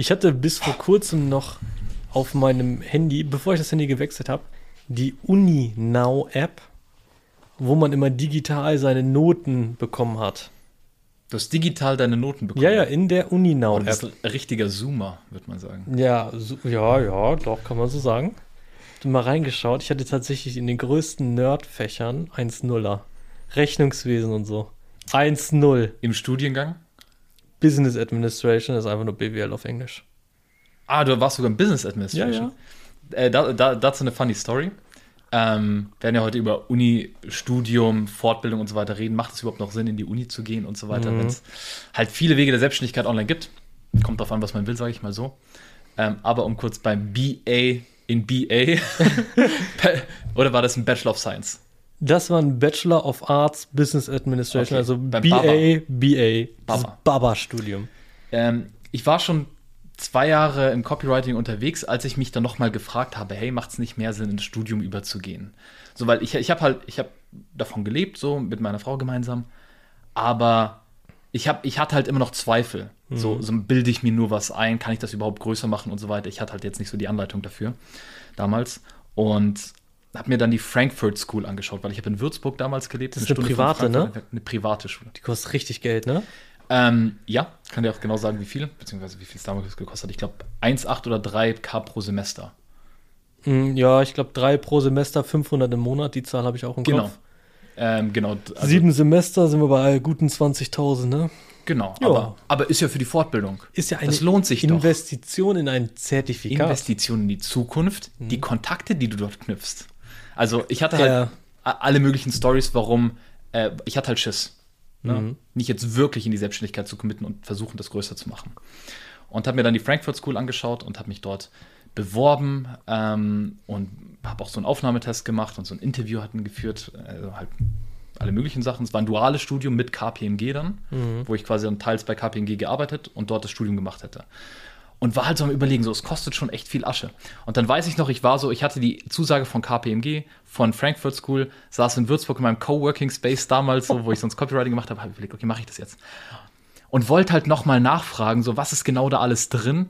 Ich hatte bis vor kurzem noch auf meinem Handy, bevor ich das Handy gewechselt habe, die Uni Now App, wo man immer digital seine Noten bekommen hat. Du hast digital deine Noten bekommen. Ja, ja, in der Uni Now Und das App. ist ein richtiger Zoomer, würde man sagen. Ja, so, ja, ja, doch, kann man so sagen. Ich habe mal reingeschaut. Ich hatte tatsächlich in den größten Nerdfächern 1-0er. Rechnungswesen und so. 1-0. Im Studiengang? Business Administration ist einfach nur BWL auf Englisch. Ah, du warst sogar im Business Administration. Äh, da, da, dazu eine funny Story. Ähm, wir werden ja heute über Uni, Studium, Fortbildung und so weiter reden. Macht es überhaupt noch Sinn, in die Uni zu gehen und so weiter, wenn es halt viele Wege der Selbstständigkeit online gibt? Kommt drauf an, was man will, sage ich mal so. Ähm, aber um kurz beim BA in BA oder war das ein Bachelor of Science? Das war ein Bachelor of Arts Business Administration, Okay, also beim BA. BA. Baba. Baba-Studium. Ähm, ich war schon zwei Jahre im Copywriting unterwegs, als ich mich dann nochmal gefragt habe, hey, macht es nicht mehr Sinn, ins Studium überzugehen? So, weil ich, ich habe halt, ich habe davon gelebt, so mit meiner Frau gemeinsam, aber ich, hab, ich hatte halt immer noch Zweifel. So, so bilde ich mir nur was ein, kann ich das überhaupt größer machen und so weiter. Ich hatte halt jetzt nicht so die Anleitung dafür damals und habe mir dann die Frankfurt School angeschaut, weil ich habe in Würzburg damals gelebt. Das ist eine Stunde von private, ne? Eine private Schule. Die kostet richtig Geld, ne? Ähm, ja, kann dir auch genau sagen, wie viel, beziehungsweise wie viel es damals gekostet hat. Ich glaube 1,8 oder 3k pro Semester. Mm, Ja, ich glaube drei pro Semester, 500 im Monat. Die Zahl habe ich auch im Genau. Kopf. Ähm, genau. also- Sieben Semester sind wir bei guten 20.000, ne? Genau. Aber, aber ist ja für die Fortbildung. Ist ja eine Das lohnt sich doch. Investition in ein Zertifikat. Investition in die Zukunft, die Kontakte, die du dort knüpfst. Also ich hatte halt Ja. alle möglichen Stories, warum äh, ich hatte halt Schiss. Ne? Mhm. Nicht jetzt wirklich in die Selbstständigkeit zu committen und versuchen, das größer zu machen. Und habe mir dann die Frankfurt School angeschaut und habe mich dort beworben ähm, und habe auch so einen Aufnahmetest gemacht und so ein Interview hatten geführt, also halt alle möglichen Sachen. Es war ein duales Studium mit KPMG dann, wo ich quasi dann teils bei KPMG gearbeitet und dort das Studium gemacht hätte. Und war halt so am Überlegen, so, es kostet schon echt viel Asche. Und dann weiß ich noch, ich war so, ich hatte die Zusage von KPMG, von Frankfurt School, saß in Würzburg in meinem Coworking Space damals, so, wo ich sonst Copywriting gemacht habe, habe überlegt, okay, mache ich das jetzt? Und wollte halt nochmal nachfragen, so, was ist genau da alles drin?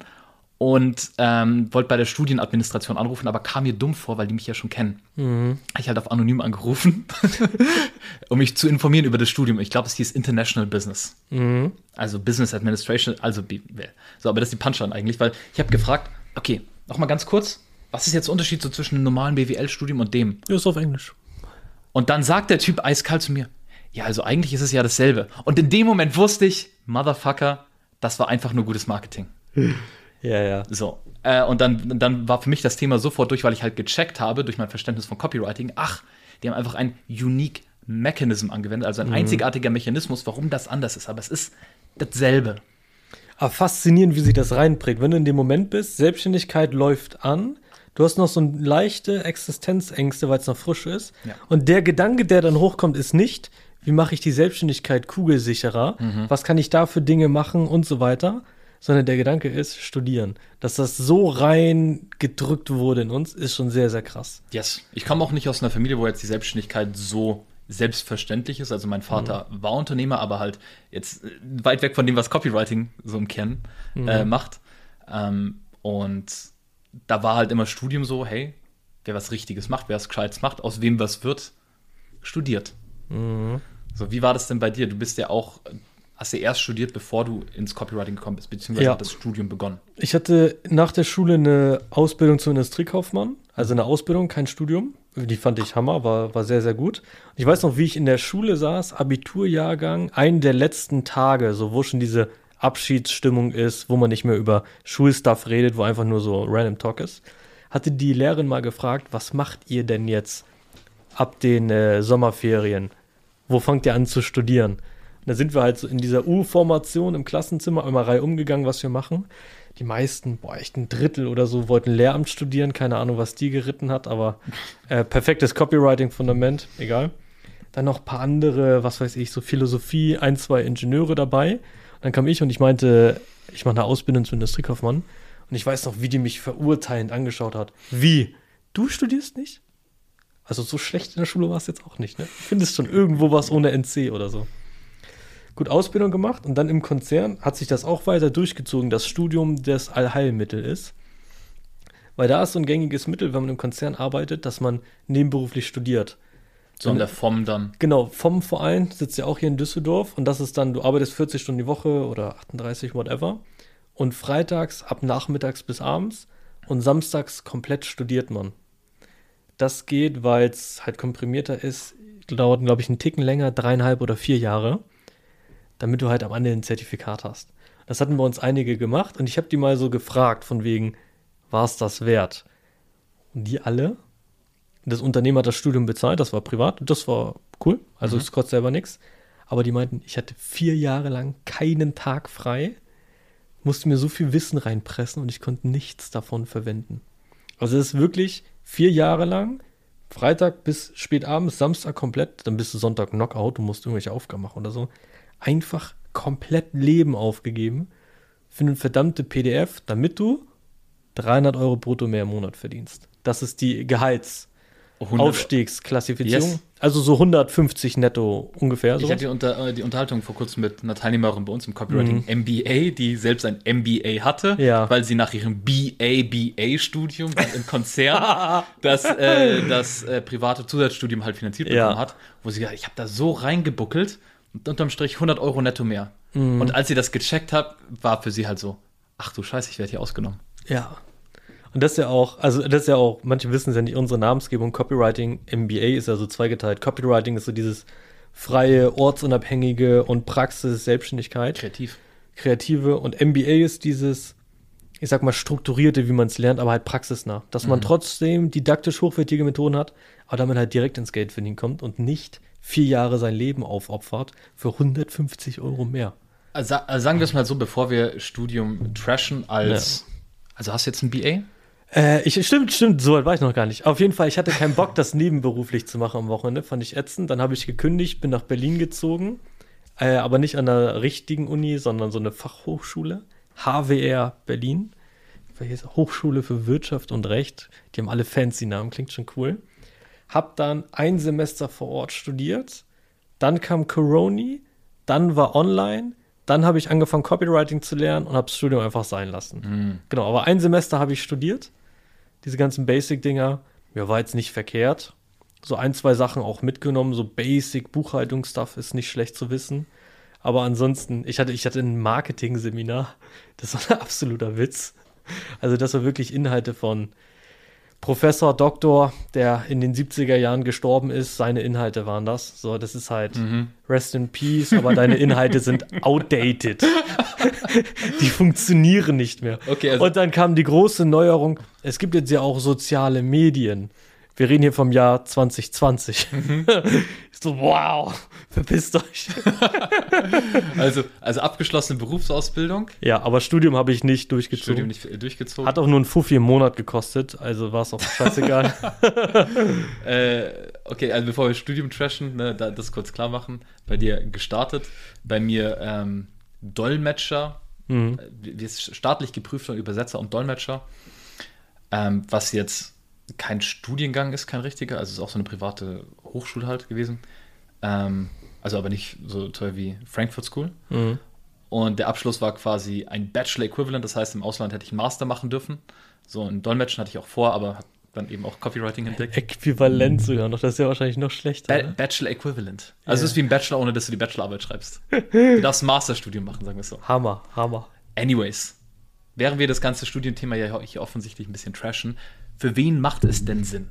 Und ähm, wollte bei der Studienadministration anrufen, aber kam mir dumm vor, weil die mich ja schon kennen. Hab Ich halt auf anonym angerufen, um mich zu informieren über das Studium. Ich glaube, es hieß International Business. Also Business Administration, also BWL. So, aber das ist die Punchline eigentlich, weil ich habe gefragt, okay, noch mal ganz kurz, was ist jetzt der Unterschied so zwischen einem normalen BWL-Studium und dem? Ja, ist auf Englisch. Und dann sagt der Typ eiskalt zu mir, ja, also eigentlich ist es ja dasselbe. Und in dem Moment wusste ich, Motherfucker, das war einfach nur gutes Marketing. Ja, ja. So. Äh, und dann, dann war für mich das Thema sofort durch, weil ich halt gecheckt habe, durch mein Verständnis von Copywriting, ach, die haben einfach ein Unique Mechanism angewendet, also ein einzigartiger Mechanismus, warum das anders ist. Aber es ist dasselbe. Aber faszinierend, wie sich das reinprägt. Wenn du in dem Moment bist, Selbstständigkeit läuft an, du hast noch so eine leichte Existenzängste, weil es noch frisch ist. Ja. Und der Gedanke, der dann hochkommt, ist nicht, wie mache ich die Selbstständigkeit kugelsicherer, was kann ich da für Dinge machen und so weiter, sondern der Gedanke ist, studieren. Dass das so rein gedrückt wurde in uns, ist schon sehr, sehr krass. Yes. Ich komme auch nicht aus einer Familie, wo jetzt die Selbstständigkeit so selbstverständlich ist. Also mein Vater war Unternehmer, aber halt jetzt äh, weit weg von dem, was Copywriting so im Kern äh, macht. Ähm, und da war halt immer Studium so, hey, wer was Richtiges macht, wer was Gescheites macht, aus wem was wird, studiert. So, wie war das denn bei dir? Du bist ja auch, hast ja erst studiert, bevor du ins Copywriting gekommen bist, beziehungsweise Ja. hat das Studium begonnen. Ich hatte nach der Schule eine Ausbildung zum Industriekaufmann, also eine Ausbildung, kein Studium. Die fand ich Hammer, war, war sehr, sehr gut. Ich weiß noch, wie ich in der Schule saß, Abiturjahrgang, einen der letzten Tage, so wo schon diese Abschiedsstimmung ist, wo man nicht mehr über Schulstuff redet, wo einfach nur so random Talk ist, hatte die Lehrerin mal gefragt, was macht ihr denn jetzt ab den äh, Sommerferien? Wo fangt ihr an zu studieren? Und da sind wir halt so in dieser U-Formation im Klassenzimmer immer Reihe umgegangen, was wir machen. Die meisten, boah, echt ein Drittel oder so, wollten Lehramt studieren. Keine Ahnung, was die geritten hat, aber äh, perfektes Copywriting-Fundament, egal. Dann noch ein paar andere, was weiß ich, so Philosophie, ein, zwei Ingenieure dabei. Und dann kam ich und ich meinte, ich mache eine Ausbildung zum Industriekaufmann. Und ich weiß noch, wie die mich verurteilend angeschaut hat. Wie? Du studierst nicht? Also so schlecht in der Schule war es jetzt auch nicht, ne? Findest schon irgendwo was ohne NC oder so. Gut, Ausbildung gemacht und dann im Konzern hat sich das auch weiter durchgezogen, das Studium des Allheilmittel ist. Weil da ist so ein gängiges Mittel, wenn man im Konzern arbeitet, dass man nebenberuflich studiert. So in der FOM dann. Genau, vom Verein sitzt ja auch hier in Düsseldorf und das ist dann, du arbeitest 40 Stunden die Woche oder 38, whatever. Und freitags ab nachmittags bis abends und samstags komplett studiert man. Das geht, weil es halt komprimierter ist, dauert, glaube ich, einen Ticken länger, dreieinhalb oder vier Jahre, damit du halt am Ende ein Zertifikat hast. Das hatten bei uns einige gemacht und ich habe die mal so gefragt, von wegen, war es das wert? Und die alle, das Unternehmen hat das Studium bezahlt, das war privat, das war cool, also es kostet selber nichts. Aber die meinten, ich hatte vier Jahre lang keinen Tag frei, musste mir so viel Wissen reinpressen und ich konnte nichts davon verwenden. Also es ist wirklich vier Jahre lang, Freitag bis spät abends, Samstag komplett, dann bist du Sonntag Knockout, du musst irgendwelche Aufgaben machen oder so. Einfach komplett Leben aufgegeben für eine verdammte PDF, damit du 300 Euro brutto mehr im Monat verdienst. Das ist die Gehalts- 100 Aufstiegsklassifizierung. Yes. Also so 150 netto ungefähr. Ich sowas. hatte die, Unter, äh, die Unterhaltung vor kurzem mit einer Teilnehmerin bei uns im Copywriting MBA, die selbst ein MBA hatte, Mhm. Ja. weil sie nach ihrem BA-BA-Studium im Konzern das, äh, das äh, private Zusatzstudium halt finanziert Ja. bekommen hat, wo sie gesagt hat, ich habe da so reingebuckelt unterm Strich 100 Euro netto mehr. Mhm. Und als sie das gecheckt hat, war für sie halt so, ach du Scheiße, ich werde hier ausgenommen. Ja. Und das ist ja auch, also das ist ja auch, manche wissen es ja nicht, unsere Namensgebung Copywriting, MBA ist ja so zweigeteilt. Copywriting ist so dieses freie, ortsunabhängige und Praxis, Selbstständigkeit, Kreativ. kreative und MBA ist dieses, ich sag mal, strukturierte, wie man es lernt, aber halt praxisnah. Dass man trotzdem didaktisch hochwertige Methoden hat, aber damit halt direkt ins Geld verdienen kommt und nicht vier Jahre sein Leben aufopfert für 150 Euro mehr. Also, also sagen wir es mal so, bevor wir Studium trashen als, also hast du jetzt ein BA? Äh, ich, stimmt, stimmt, so weit war ich noch gar nicht. Auf jeden Fall, ich hatte keinen Bock, das nebenberuflich zu machen am Wochenende, fand ich ätzend. Dann habe ich gekündigt, bin nach Berlin gezogen, äh, aber nicht an der richtigen Uni, sondern so eine Fachhochschule, HWR Berlin? Hochschule für Wirtschaft und Recht. Die haben alle fancy Namen, klingt schon cool. Hab dann ein Semester vor Ort studiert, dann kam Coroni, dann war online, dann habe ich angefangen Copywriting zu lernen und habe das Studium einfach sein lassen. Genau, aber ein Semester habe ich studiert diese ganzen Basic-Dinger, mir war jetzt nicht verkehrt. So ein, zwei Sachen auch mitgenommen, so Basic-Buchhaltungsstuff ist nicht schlecht zu wissen. Aber ansonsten, ich hatte, ich hatte ein Marketing-Seminar, das war ein absoluter Witz. Also das war wirklich Inhalte von Professor, Doktor, der in den 70er Jahren gestorben ist, seine Inhalte waren das. So, das ist halt Rest in Peace, aber deine Inhalte sind outdated. die funktionieren nicht mehr. Okay, also- Und dann kam die große Neuerung, es gibt jetzt ja auch soziale Medien. Wir reden hier vom Jahr 2020. Ich so, wow, verpisst euch. Also, also abgeschlossene Berufsausbildung, Ja, aber Studium habe ich nicht durchgezogen. Studium nicht äh, durchgezogen. Hat auch nur ein Fuffi im Monat gekostet, also war es auch scheißegal. Äh, okay, also bevor wir Studium trashen, ne, da, das kurz klar machen. Bei dir gestartet, bei mir ähm, Dolmetscher, Mhm. äh, staatlich geprüfter Übersetzer und Dolmetscher, ähm, was jetzt kein Studiengang ist, kein richtiger, also es ist auch so eine private Hochschule halt gewesen. Ähm, also aber nicht so teuer wie Frankfurt School. Mhm. Und der Abschluss war quasi ein Bachelor-Equivalent, das heißt, im Ausland hätte ich einen Master machen dürfen. So ein Dolmetschen hatte ich auch vor, aber habe dann eben auch Copywriting entdeckt. Äquivalent sogar noch, das ist ja wahrscheinlich noch schlechter. Ba ne? Bachelor Equivalent. Also Ja. es ist wie ein Bachelor, ohne dass du die Bachelorarbeit schreibst. Du darfst ein Masterstudium machen, sagen wir es so. Hammer, Hammer. Anyways, während wir das ganze Studienthema ja hier offensichtlich ein bisschen trashen, für wen macht es denn Sinn?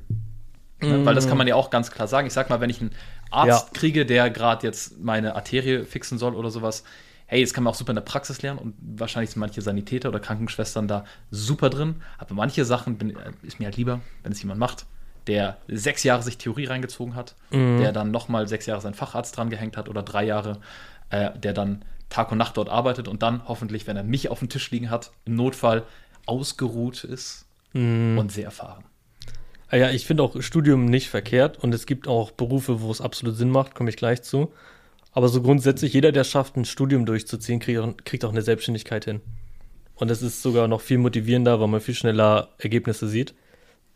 Ne? Weil das kann man ja auch ganz klar sagen. Ich sag mal, wenn ich einen Arzt Ja. kriege, der gerade jetzt meine Arterie fixen soll oder sowas, hey, das kann man auch super in der Praxis lernen und wahrscheinlich sind manche Sanitäter oder Krankenschwestern da super drin. Aber manche Sachen bin, äh, ist mir halt lieber, wenn es jemand macht, der sechs Jahre sich Theorie reingezogen hat, der dann nochmal sechs Jahre seinen Facharzt dran gehängt hat oder drei Jahre, äh, der dann Tag und Nacht dort arbeitet und dann hoffentlich, wenn er mich auf dem Tisch liegen hat, im Notfall ausgeruht ist und sehr erfahren. Ah Ja, ich finde auch Studium nicht verkehrt und es gibt auch Berufe, wo es absolut Sinn macht, komme ich gleich zu. Aber so grundsätzlich, jeder, der schafft, ein Studium durchzuziehen, kriegt auch, kriegt auch eine Selbstständigkeit hin. Und das ist sogar noch viel motivierender, weil man viel schneller Ergebnisse sieht.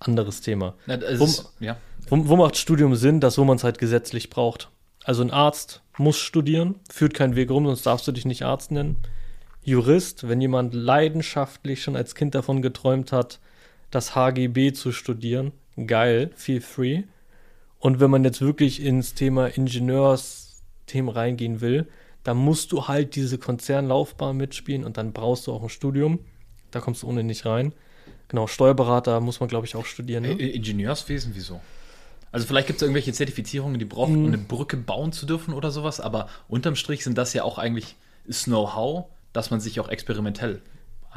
Anderes Thema. Ja, ist, ja. Wo, wo macht Studium Sinn? Das, wo man es halt gesetzlich braucht. Also ein Arzt muss studieren, führt keinen Weg rum, sonst darfst du dich nicht Arzt nennen. Jurist, wenn jemand leidenschaftlich schon als Kind davon geträumt hat, das HGB zu studieren, geil, feel free. Und wenn man jetzt wirklich ins Thema Ingenieursthemen reingehen will, dann musst du halt diese Konzernlaufbahn mitspielen und dann brauchst du auch ein Studium. Da kommst du ohne nicht rein. Genau, Steuerberater muss man, glaube ich, auch studieren. Ne? Ingenieurswesen, wieso? Also vielleicht gibt es irgendwelche Zertifizierungen, die brauchen, um eine Brücke bauen zu dürfen oder sowas, aber unterm Strich sind das ja auch eigentlich Know-how, dass man sich auch experimentell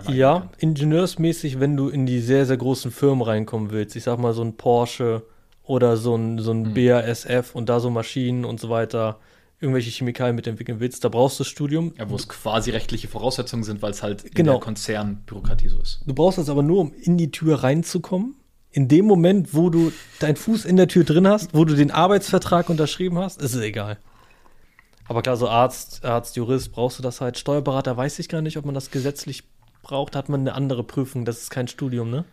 ja, kann. ingenieursmäßig, wenn du in die sehr, sehr großen Firmen reinkommen willst, ich sag mal so ein Porsche oder so ein, so ein hm. BASF und da so Maschinen und so weiter, irgendwelche Chemikalien mitentwickeln willst, da brauchst du das Studium. Ja, wo es quasi rechtliche Voraussetzungen sind, weil es halt in genau. der Konzernbürokratie so ist. Du brauchst das aber nur, um in die Tür reinzukommen. In dem Moment, wo du deinen Fuß in der Tür drin hast, wo du den Arbeitsvertrag unterschrieben hast, ist es egal. Aber klar, so Arzt, Arzt, Jurist, brauchst du das halt. Steuerberater weiß ich gar nicht, ob man das gesetzlich braucht. Hat man eine andere Prüfung. Das ist kein Studium, ne?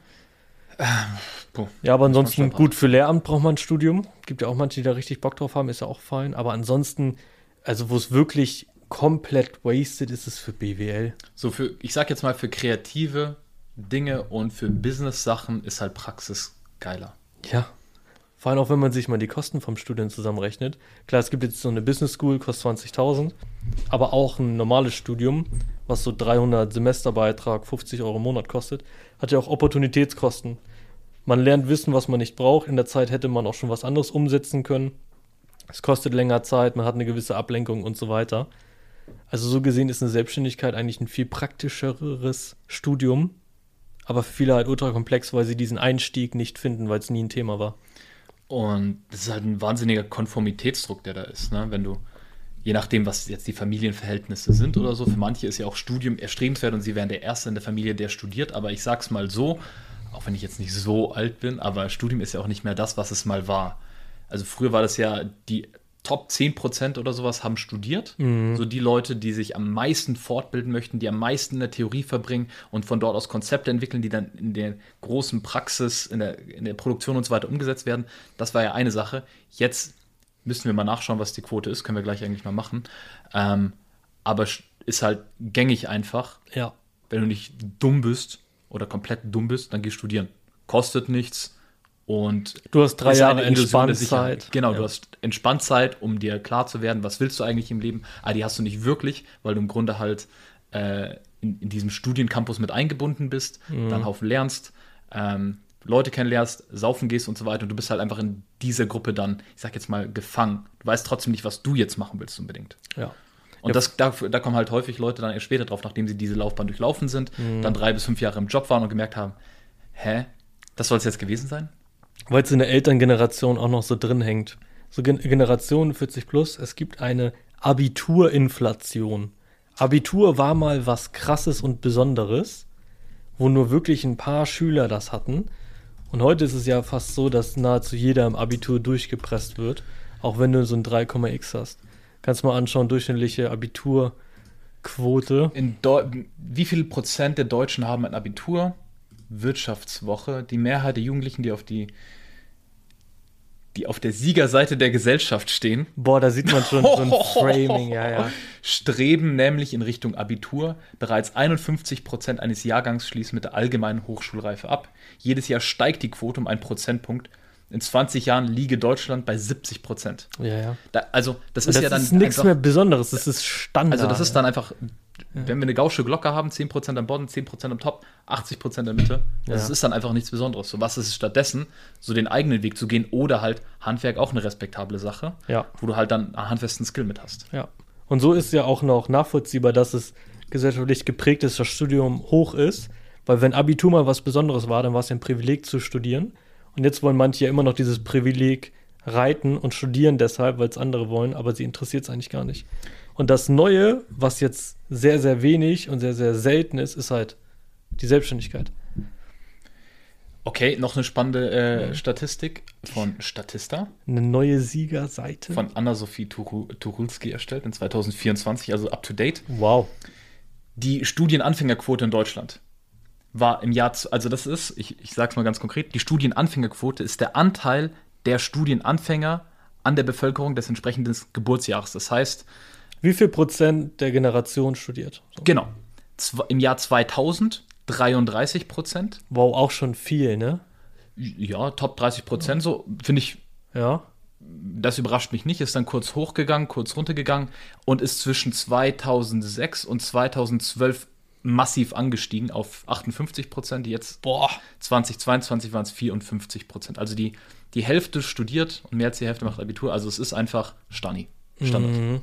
Ähm, ja, aber ansonsten gut, für Lehramt braucht man ein Studium. Gibt ja auch manche, die da richtig Bock drauf haben, ist ja auch fein. Aber ansonsten, also wo es wirklich komplett wasted ist, ist es für BWL. So für, ich sag jetzt mal, für kreative Dinge und für Business-Sachen ist halt Praxis geiler. Ja, vor allem auch, wenn man sich mal die Kosten vom Studium zusammenrechnet. Klar, es gibt jetzt so eine Business School, kostet 20.000, aber auch ein normales Studium, was so 300 Semesterbeitrag, 50 Euro im Monat kostet, hat ja auch Opportunitätskosten. Man lernt Wissen, was man nicht braucht. In der Zeit hätte man auch schon was anderes umsetzen können. Es kostet länger Zeit, man hat eine gewisse Ablenkung und so weiter. Also so gesehen ist eine Selbstständigkeit eigentlich ein viel praktischeres Studium, aber für viele halt ultra komplex, weil sie diesen Einstieg nicht finden, weil es nie ein Thema war. Und das ist halt ein wahnsinniger Konformitätsdruck, der da ist. Ne? Wenn du, je nachdem, was jetzt die Familienverhältnisse sind oder so, für manche ist ja auch Studium erstrebenswert und sie wären der Erste in der Familie, der studiert. Aber ich sag's mal so, auch wenn ich jetzt nicht so alt bin, aber Studium ist ja auch nicht mehr das, was es mal war. Also früher war das ja die Top 10% oder sowas haben studiert. Mhm. So die Leute, die sich am meisten fortbilden möchten, die am meisten in der Theorie verbringen und von dort aus Konzepte entwickeln, die dann in der großen Praxis, in der, in der Produktion und so weiter umgesetzt werden. Das war ja eine Sache. Jetzt müssen wir mal nachschauen, was die Quote ist. Können wir gleich eigentlich mal machen. Ähm, aber ist halt gängig einfach. Ja. Wenn du nicht dumm bist oder komplett dumm bist, dann geh studieren. Kostet nichts und du hast drei Jahre Entspanntzeit. Genau, ja. du hast Entspanntzeit, um dir klar zu werden, was willst du eigentlich im Leben. Aber ah, die hast du nicht wirklich, weil du im Grunde halt äh, in, in, diesem Studiencampus mit eingebunden bist, mhm. dann Haufen lernst, ähm, Leute kennenlernst, saufen gehst und so weiter. Und du bist halt einfach in dieser Gruppe dann, ich sag jetzt mal, gefangen. Du weißt trotzdem nicht, was du jetzt machen willst unbedingt. Ja. Und ja. das, da, da, kommen halt häufig Leute dann erst später drauf, nachdem sie diese Laufbahn durchlaufen sind, mhm. dann drei bis fünf Jahre im Job waren und gemerkt haben, hä, das soll es jetzt gewesen sein? weil es in der Elterngeneration auch noch so drin hängt. So Gen Generation 40 plus, es gibt eine Abiturinflation. Abitur war mal was krasses und Besonderes, wo nur wirklich ein paar Schüler das hatten. Und heute ist es ja fast so, dass nahezu jeder im Abitur durchgepresst wird, auch wenn du so ein 3,x hast. Kannst mal anschauen, durchschnittliche Abiturquote. In Wie viel Prozent der Deutschen haben ein Abitur? Wirtschaftswoche. Die Mehrheit der Jugendlichen, die auf die die auf der Siegerseite der Gesellschaft stehen. Boah, da sieht man schon so ein Framing, ja, ja. Streben nämlich in Richtung Abitur. Bereits 51 Prozent eines Jahrgangs schließen mit der allgemeinen Hochschulreife ab. Jedes Jahr steigt die Quote um einen Prozentpunkt. In 20 Jahren liege Deutschland bei 70 Prozent. Ja, ja. Da, also, das ist das ja dann. Das ist nichts mehr Besonderes, das ist Standard. Also, das ist dann einfach wenn wir eine gausche Glocke haben, 10% am Boden, 10% am Top, 80% in der Mitte, das ja. ist dann einfach nichts Besonderes. So, was ist es stattdessen, so den eigenen Weg zu gehen oder halt Handwerk auch eine respektable Sache, ja. wo du halt dann einen handfesten Skill mit hast. Ja. Und so ist ja auch noch nachvollziehbar, dass es gesellschaftlich geprägt ist, das Studium hoch ist, weil wenn Abitur mal was Besonderes war, dann war es ja ein Privileg zu studieren. Und jetzt wollen manche ja immer noch dieses Privileg reiten und studieren deshalb, weil es andere wollen, aber sie interessiert es eigentlich gar nicht. Und das Neue, was jetzt sehr, sehr wenig und sehr, sehr selten ist, ist halt die Selbstständigkeit. Okay, noch eine spannende äh, Statistik von Statista. Eine neue Siegerseite. Von Anna-Sophie Turulski erstellt in 2024, also up to date. Wow. Die Studienanfängerquote in Deutschland war im Jahr, also das ist, ich, ich sage es mal ganz konkret, die Studienanfängerquote ist der Anteil der Studienanfänger an der Bevölkerung des entsprechenden Geburtsjahres. Das heißt, Wie viel Prozent der Generation studiert? So. genau, im Jahr 2000 33 Prozent. Wow, auch schon viel, ne? Ja, Top 30 Prozent, so finde ich Ja. das überrascht mich nicht, ist dann kurz hochgegangen, kurz runtergegangen und ist zwischen 2006 und 2012 massiv angestiegen auf 58 Prozent. Jetzt Boah. 2022 waren es 54 Prozent. Also die, die Hälfte studiert und mehr als die Hälfte macht Abitur. Also es ist einfach Stani. Standard.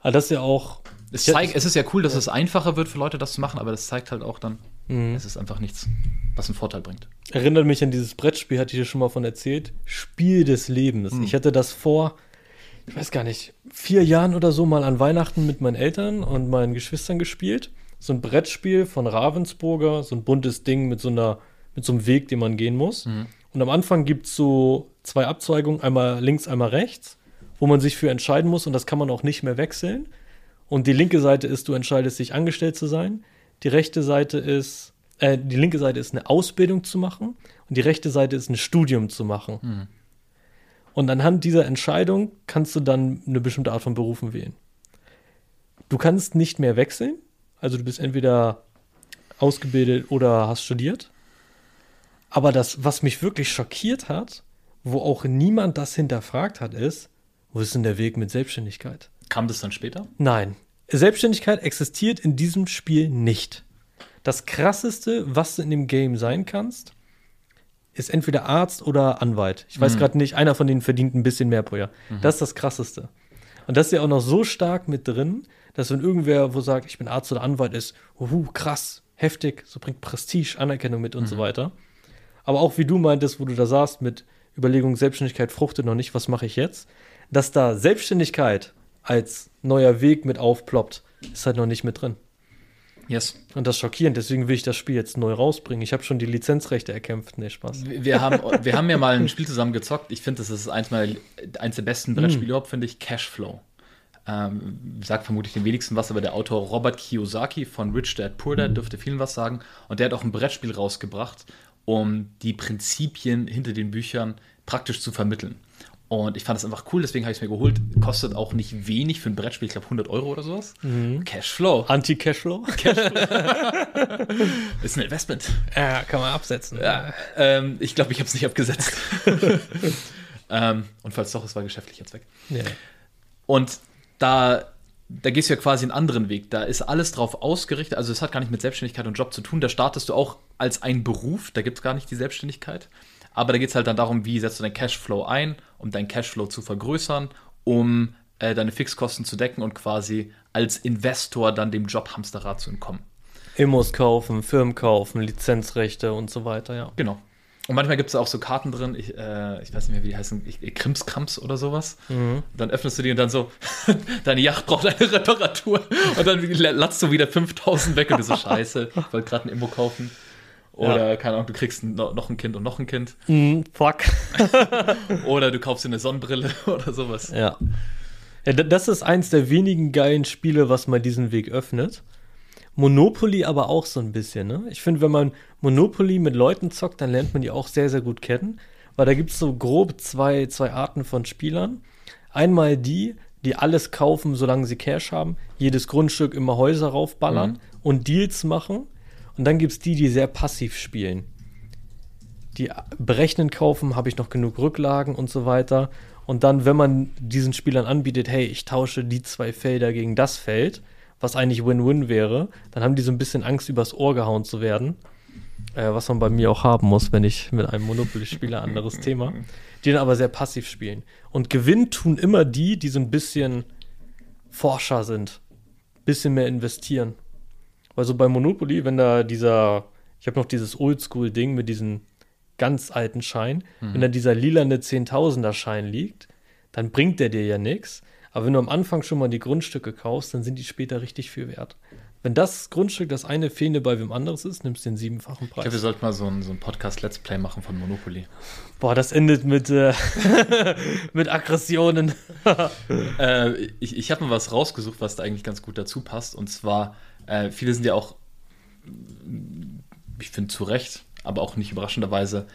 Aber das ist ja auch. Es, Ja, zeigt, es ist ja cool, dass es einfacher wird für Leute, das zu machen, aber das zeigt halt auch dann, Mhm. es ist einfach nichts, was einen Vorteil bringt. Erinnert mich an dieses Brettspiel, hatte ich dir schon mal von erzählt. Spiel des Lebens. Ich hatte das vor, ich weiß gar nicht, vier Jahren oder so mal an Weihnachten mit meinen Eltern und meinen Geschwistern gespielt. So ein Brettspiel von Ravensburger, so ein buntes Ding mit so einer, mit so einem Weg, den man gehen muss. Und am Anfang gibt es so zwei Abzweigungen, einmal links, einmal rechts, wo man sich für entscheiden muss und das kann man auch nicht mehr wechseln. Und die linke Seite ist, du entscheidest dich, angestellt zu sein. Die rechte Seite ist, äh, die linke Seite ist eine Ausbildung zu machen und die rechte Seite ist ein Studium zu machen. Und anhand dieser Entscheidung kannst du dann eine bestimmte Art von Berufen wählen. Du kannst nicht mehr wechseln, also du bist entweder ausgebildet oder hast studiert. Aber das, was mich wirklich schockiert hat, wo auch niemand das hinterfragt hat, ist, wo ist denn der Weg mit Selbstständigkeit? Kam das dann später? Nein. Selbstständigkeit existiert in diesem Spiel nicht. Das krasseste, was du in dem Game sein kannst, ist entweder Arzt oder Anwalt. Ich weiß gerade nicht, einer von denen verdient ein bisschen mehr pro Jahr. Das ist das krasseste. Und das ist ja auch noch so stark mit drin, dass wenn irgendwer, wo sagt, ich bin Arzt oder Anwalt, ist, uhu, krass, heftig, so bringt Prestige, Anerkennung mit und so weiter. Aber auch wie du meintest, wo du da saßt mit Überlegung, Selbstständigkeit fruchtet noch nicht, was mache ich jetzt? Dass da Selbstständigkeit als neuer Weg mit aufploppt, ist halt noch nicht mit drin. Yes. Und das ist schockierend, deswegen will ich das Spiel jetzt neu rausbringen. Ich habe schon die Lizenzrechte erkämpft. Nee, Spaß. Wir haben, wir haben ja mal ein Spiel zusammen gezockt. Ich finde, das ist eins, meiner, eins der besten Brettspiele überhaupt, finde ich, Cashflow. Ähm, sagt vermutlich den wenigsten was, aber der Autor Robert Kiyosaki von Rich Dad Poor Dad dürfte vielen was sagen. Und der hat auch ein Brettspiel rausgebracht, um die Prinzipien hinter den Büchern praktisch zu vermitteln. Und ich fand das einfach cool, deswegen habe ich es mir geholt. Kostet auch nicht wenig für ein Brettspiel, ich glaube 100 Euro oder sowas. Cashflow. Anti-Cashflow? Ist ein Investment. ja, kann man absetzen. Ja, ähm, ich glaube, ich habe es nicht abgesetzt. ähm, und falls doch, es war geschäftlich jetzt weg. Ja. Und da, da gehst du ja quasi einen anderen Weg. Da ist alles drauf ausgerichtet. Also es hat gar nicht mit Selbstständigkeit und Job zu tun. Da startest du auch als ein Beruf. Da gibt es gar nicht die Selbstständigkeit. Aber da geht es halt dann darum, wie setzt du deinen Cashflow ein, um deinen Cashflow zu vergrößern, um äh, deine Fixkosten zu decken und quasi als Investor dann dem Jobhamsterrad zu entkommen. Immos kaufen, Firmen kaufen, Lizenzrechte und so weiter, ja. Genau. Und manchmal gibt es auch so Karten drin, ich, äh, ich weiß nicht mehr, wie die heißen, ich, Krimskrams oder sowas. Dann öffnest du die und dann so, deine Yacht braucht eine Reparatur. Und dann latzt du wieder 5000 weg und du so, scheiße, ich wollte gerade ein Immo kaufen. Oder, keine Ahnung, du kriegst no- noch ein Kind und noch ein Kind. Mhm, fuck. Oder du kaufst dir eine Sonnenbrille oder sowas. Ja. ja. Das ist eins der wenigen geilen Spiele, was mal diesen Weg öffnet. Monopoly aber auch so ein bisschen, ne? Ich finde, wenn man Monopoly mit Leuten zockt, dann lernt man die auch sehr, sehr gut kennen. Weil da gibt es so grob zwei, zwei Arten von Spielern. Einmal die, die alles kaufen, solange sie Cash haben, jedes Grundstück immer Häuser raufballern und Deals machen. Und dann gibt es die, die sehr passiv spielen. Die berechnen kaufen, habe ich noch genug Rücklagen und so weiter. Und dann, wenn man diesen Spielern anbietet, hey, ich tausche die zwei Felder gegen das Feld, was eigentlich Win-Win wäre, dann haben die so ein bisschen Angst, übers Ohr gehauen zu werden. Äh, was man bei mir auch haben muss, wenn ich mit einem Monopoly spiele, anderes Thema. Die dann aber sehr passiv spielen. Und Gewinn tun immer die, die so ein bisschen Forscher sind. Bisschen mehr investieren. Weil so bei Monopoly, wenn da dieser, ich habe noch dieses Oldschool-Ding mit diesem ganz alten Schein, wenn da dieser lilane 10.000er Schein liegt, dann bringt der dir ja nichts. Aber wenn du am Anfang schon mal die Grundstücke kaufst, dann sind die später richtig viel wert. Wenn das Grundstück das eine fehlende bei wem anderes ist, nimmst du den siebenfachen Ich glaube, wir Preis. sollten mal so ein, so ein Podcast-Let's Play machen von Monopoly. Boah, das endet mit, äh, mit Aggressionen. Äh, ich ich habe mal was rausgesucht, was da eigentlich ganz gut dazu passt. Und zwar, äh, viele sind ja auch, ich finde zu Recht, aber auch nicht überraschenderweise,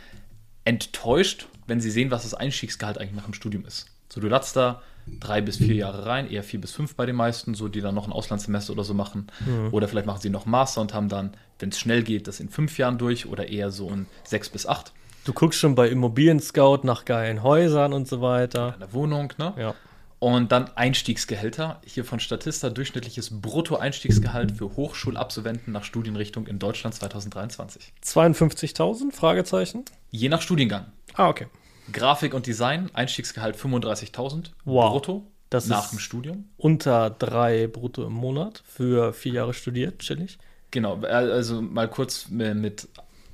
enttäuscht wenn sie sehen, was das Einstiegsgehalt eigentlich nach dem Studium ist. So, du latzt da drei bis vier Jahre rein, eher vier bis fünf bei den meisten, so die dann noch ein Auslandssemester oder so machen. Oder vielleicht machen sie noch Master und haben dann, wenn es schnell geht, das in fünf Jahren durch oder eher so in sechs bis acht. Du guckst schon bei Immobilien Scout nach geilen Häusern und so weiter. In der Wohnung, ne? Ja. Und dann Einstiegsgehälter. Hier von Statista durchschnittliches Brutto-Einstiegsgehalt für Hochschulabsolventen nach Studienrichtung in Deutschland 2023. 52.000? Fragezeichen. Je nach Studiengang. Ah, okay. Grafik und Design, Einstiegsgehalt 35.000 Wow. brutto Das nach dem Studium. Unter drei brutto im Monat für vier Jahre studiert, chillig. Genau, äh, also mal kurz mit, mit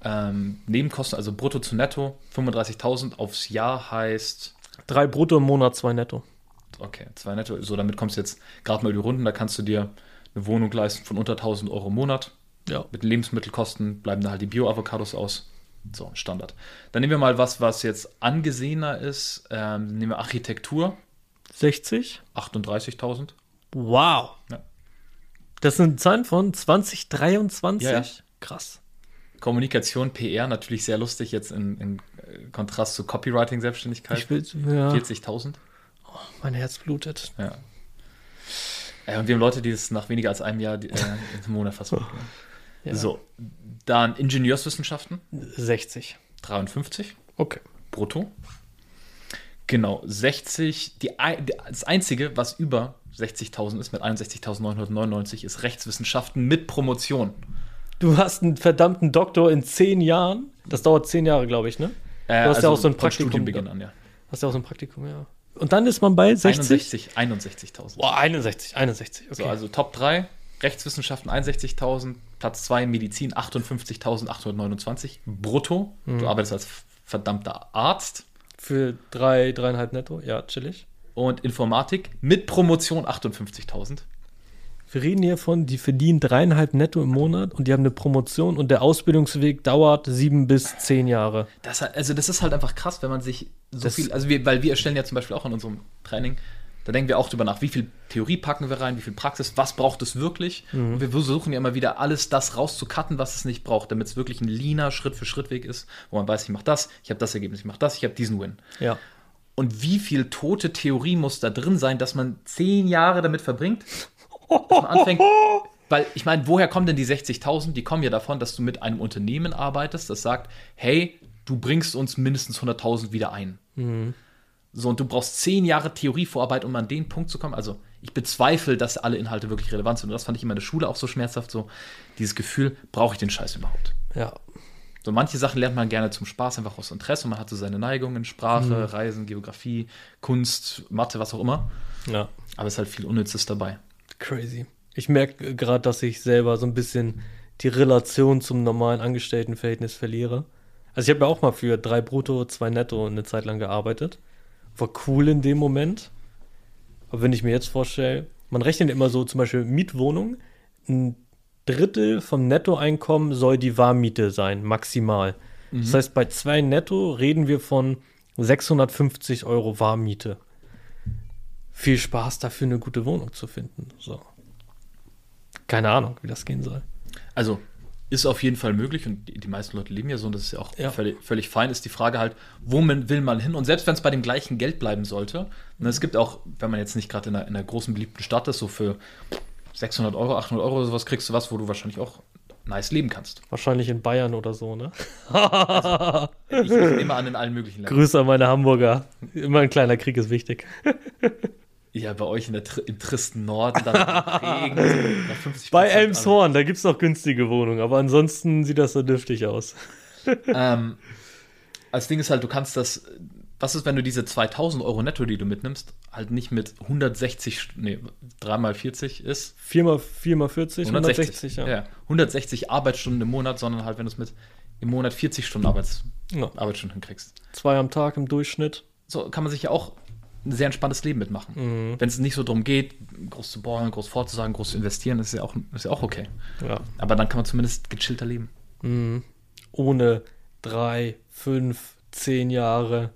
ähm, Nebenkosten, also brutto zu netto, 35.000 aufs Jahr heißt, Drei brutto im Monat, zwei netto. Okay, zwei netto, so damit kommst du jetzt gerade mal über die Runden, da kannst du dir eine Wohnung leisten von unter 1.000 Euro im Monat. Ja. Mit Lebensmittelkosten bleiben da halt die Bio-Avocados aus. So, Standard. Dann nehmen wir mal was, was jetzt angesehener ist. Ähm, nehmen wir Architektur, 60? 38.000. Wow. Ja. Das sind Zahlen von 2023? Ja, ja. Krass. Kommunikation, PR, natürlich sehr lustig jetzt in, in Kontrast zu Copywriting-Selbstständigkeit. Ich will, ja, 40.000. mein Herz blutet. Ja. Äh, und wir haben Leute, die das nach weniger als einem Jahr die, äh, im Monat versuchen. Ja. So, dann Ingenieurswissenschaften, 60. 53 Okay. brutto. Genau, 60. Die, das Einzige, was über 60.000 ist, mit 61.999, ist Rechtswissenschaften mit Promotion. Du hast einen verdammten Doktor in zehn Jahren. Das dauert zehn Jahre, glaube ich, ne? Äh, Du hast ja auch so ein Praktikum Studienbeginn an, ja. Hast ja auch so ein Praktikum, ja. Und dann ist man bei 60? 61, 61.000. Boah, 61, 61. Okay. So, also Top 3, Rechtswissenschaften 61.000, Platz 2 Medizin 58.829 brutto. Mhm. Du arbeitest als verdammter Arzt. Für drei, dreieinhalb netto? Ja, chillig. Und Informatik mit Promotion 58.000. Wir reden hier von, die verdienen dreieinhalb netto im Monat und die haben eine Promotion und der Ausbildungsweg dauert sieben bis zehn Jahre. Das, also das ist halt einfach krass, wenn man sich so Das- viel, also wir, weil wir erstellen ja zum Beispiel auch in unserem Training, da denken wir auch drüber nach, wie viel Theorie packen wir rein, wie viel Praxis, was braucht es wirklich? Mhm. Und wir versuchen ja immer wieder alles das rauszucutten, was es nicht braucht, damit es wirklich ein leaner Schritt-für-Schritt-Weg ist, wo man weiß, ich mache das, ich habe das Ergebnis, ich mache das, ich habe diesen Win. Ja. Und wie viel tote Theorie muss da drin sein, dass man zehn Jahre damit verbringt, dass man anfängt. Weil ich meine, woher kommen denn die 60.000? Die kommen ja davon, dass du mit einem Unternehmen arbeitest, das sagt, hey, du bringst uns mindestens 100.000 wieder ein. So, und du brauchst zehn Jahre Theorievorarbeit, um an den Punkt zu kommen. Also, ich bezweifle, dass alle Inhalte wirklich relevant sind. Und das fand ich in der Schule auch so schmerzhaft, so dieses Gefühl, brauche ich den Scheiß überhaupt? Ja. So manche Sachen lernt man gerne zum Spaß, einfach aus Interesse. Und man hat so seine Neigungen, Sprache, Reisen, Geografie, Kunst, Mathe, was auch immer. Ja. Aber es ist halt viel Unnützes dabei. Crazy. Ich merke gerade, dass ich selber so ein bisschen die Relation zum normalen Angestelltenverhältnis verliere. Also ich habe ja auch mal für drei brutto, zwei netto eine Zeit lang gearbeitet. War cool in dem Moment. Aber wenn ich mir jetzt vorstelle, man rechnet immer so zum Beispiel Mietwohnung, ein Drittel vom Nettoeinkommen soll die Warmmiete sein, maximal. Das heißt, bei zwei netto reden wir von 650 Euro Warmmiete. Viel Spaß dafür, eine gute Wohnung zu finden. So. Keine Ahnung, wie das gehen soll. Also ist auf jeden Fall möglich und die, die meisten Leute leben ja so und das ist ja auch Ja. Völlig, völlig fein. Ist die Frage halt, wo man, will man hin? Und selbst wenn es bei dem gleichen Geld bleiben sollte, und es gibt auch, wenn man jetzt nicht gerade in einer, in einer großen beliebten Stadt ist, so für 600 Euro, 800 Euro oder sowas, kriegst du was, wo du wahrscheinlich auch nice leben kannst. Wahrscheinlich in Bayern oder so, ne? Ich, ich nehme an, in allen möglichen Ländern. Grüße an meine Hamburger. Immer ein kleiner Krieg ist wichtig. Ja, bei euch in der, im tristen Norden, dann Regen, so nach 50 Bei Elmshorn, da gibt es noch günstige Wohnungen, aber ansonsten sieht das so dürftig aus. Ähm, als Ding ist halt, du kannst das. Was ist, wenn du diese 2000 Euro netto, die du mitnimmst, halt nicht mit 160, St- nee, 3 mal 40 ist? 4 mal, 4 mal 40, 160, ja. ja. 160 Arbeitsstunden im Monat, sondern halt, wenn du es mit im Monat 40 Stunden Arbeits, Ja. Arbeitsstunden hinkriegst. Zwei am Tag im Durchschnitt. So kann man sich ja auch ein sehr entspanntes Leben mitmachen. Mhm. Wenn es nicht so darum geht, groß zu bauen, groß vorzusagen, groß zu investieren, ist ja auch, ist ja auch okay. Ja. Aber dann kann man zumindest gechillter leben. Mhm. Ohne drei, fünf, zehn Jahre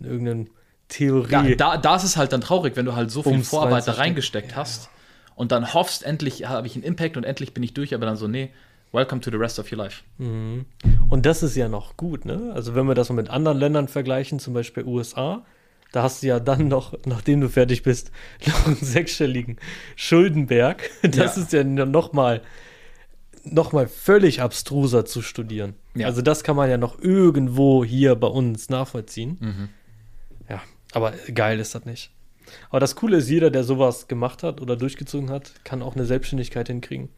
in irgendeinem Theorie. Da, da, da ist es halt dann traurig, wenn du halt so viel Bums Vorarbeit da reingesteckt hast und dann hoffst, endlich habe ich einen Impact und endlich bin ich durch, aber dann so, nee, welcome to the rest of your life. Mhm. Und das ist ja noch gut, ne? Also wenn wir das mal mit anderen Ländern vergleichen, zum Beispiel USA, da hast du ja dann noch, nachdem du fertig bist, noch einen sechsstelligen Schuldenberg. Das Ja. ist ja noch mal, noch mal völlig abstruser zu studieren. Ja. Also das kann man ja noch irgendwo hier bei uns nachvollziehen. Mhm. Ja, aber geil ist das nicht. Aber das Coole ist, jeder, der sowas gemacht hat oder durchgezogen hat, kann auch eine Selbstständigkeit hinkriegen.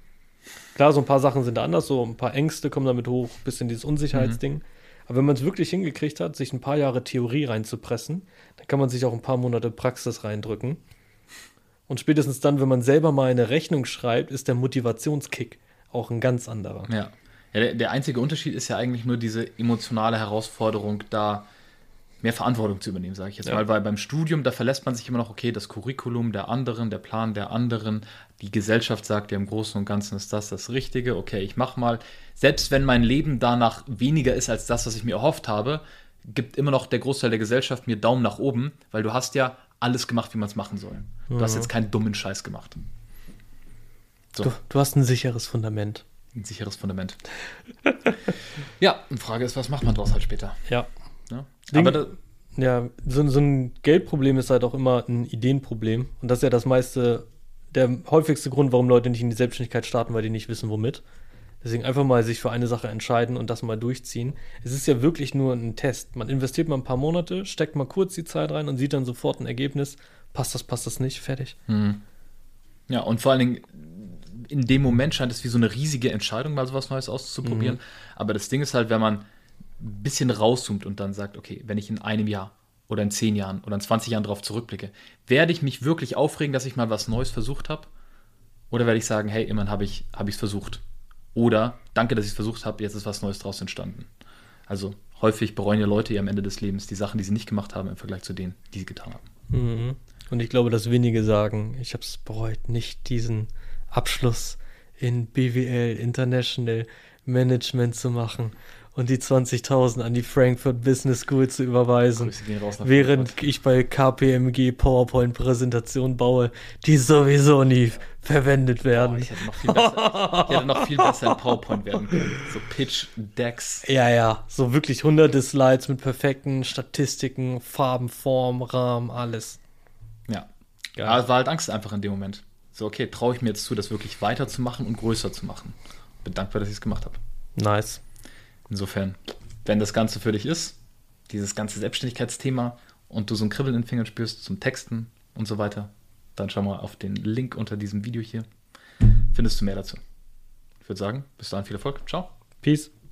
Klar, so ein paar Sachen sind anders, so ein paar Ängste kommen damit hoch, bisschen dieses Unsicherheitsding. Aber wenn man es wirklich hingekriegt hat, sich ein paar Jahre Theorie reinzupressen, dann kann man sich auch ein paar Monate Praxis reindrücken. Und spätestens dann, wenn man selber mal eine Rechnung schreibt, ist der Motivationskick auch ein ganz anderer. Ja. ja der, der einzige Unterschied ist ja eigentlich nur diese emotionale Herausforderung, da mehr Verantwortung zu übernehmen, sage ich jetzt Ja. mal. Weil beim Studium, da verlässt man sich immer noch, okay, das Curriculum der anderen, der Plan der anderen, die Gesellschaft sagt ja im Großen und Ganzen ist das das Richtige, okay, ich mach mal. Selbst wenn mein Leben danach weniger ist als das, was ich mir erhofft habe, gibt immer noch der Großteil der Gesellschaft mir Daumen nach oben, weil du hast ja alles gemacht, wie man es machen soll. Du hast jetzt keinen dummen Scheiß gemacht. So. Du, du hast ein sicheres Fundament. Ein sicheres Fundament. ja, und Frage ist, was macht man daraus halt später? Ja. Ding- da, Ja, so, so ein Geldproblem ist halt auch immer ein Ideenproblem. Und das ist ja das meiste, der häufigste Grund, warum Leute nicht in die Selbstständigkeit starten, weil die nicht wissen, womit. Deswegen einfach mal sich für eine Sache entscheiden und das mal durchziehen. Es ist ja wirklich nur ein Test. Man investiert mal ein paar Monate, steckt mal kurz die Zeit rein und sieht dann sofort ein Ergebnis. Passt das, passt das nicht, fertig. ja, und vor allen Dingen, in dem Moment scheint es wie so eine riesige Entscheidung, mal sowas Neues auszuprobieren. Aber das Ding ist halt, wenn man ein bisschen rauszoomt und dann sagt, okay, wenn ich in einem Jahr oder in zehn Jahren oder in 20 Jahren darauf zurückblicke, werde ich mich wirklich aufregen, dass ich mal was Neues versucht habe? Oder werde ich sagen, hey, immerhin habe ich es versucht? Oder danke, dass ich es versucht habe, jetzt ist was Neues draus entstanden. Also häufig bereuen ja Leute ja am Ende des Lebens die Sachen, die sie nicht gemacht haben, im Vergleich zu denen, die sie getan haben. Mhm. Und ich glaube, dass wenige sagen, ich habe es bereut, nicht diesen Abschluss in BWL International Management zu machen und die 20.000 an die Frankfurt Business School zu überweisen. Während ich bei KPMG PowerPoint-Präsentationen baue, die sowieso nie verwendet Oh, werden. ich, hätte noch viel besser, ich hätte noch viel besser in PowerPoint werden können. So Pitch, Decks. ja, ja, so wirklich hunderte Slides mit perfekten Statistiken, Farben, Form, Rahmen, alles. Ja. Geil. Es war halt Angst einfach in dem Moment. So, okay, traue ich mir jetzt zu, das wirklich weiterzumachen und größer zu machen. Bin dankbar, dass ich es gemacht habe. Nice. Insofern, wenn das Ganze für dich ist, dieses ganze Selbstständigkeitsthema und du so ein Kribbeln in den Fingern spürst zum Texten und so weiter, dann schau mal auf den Link unter diesem Video hier. Findest du mehr dazu. Ich würde sagen, bis dahin viel Erfolg. Ciao. Peace.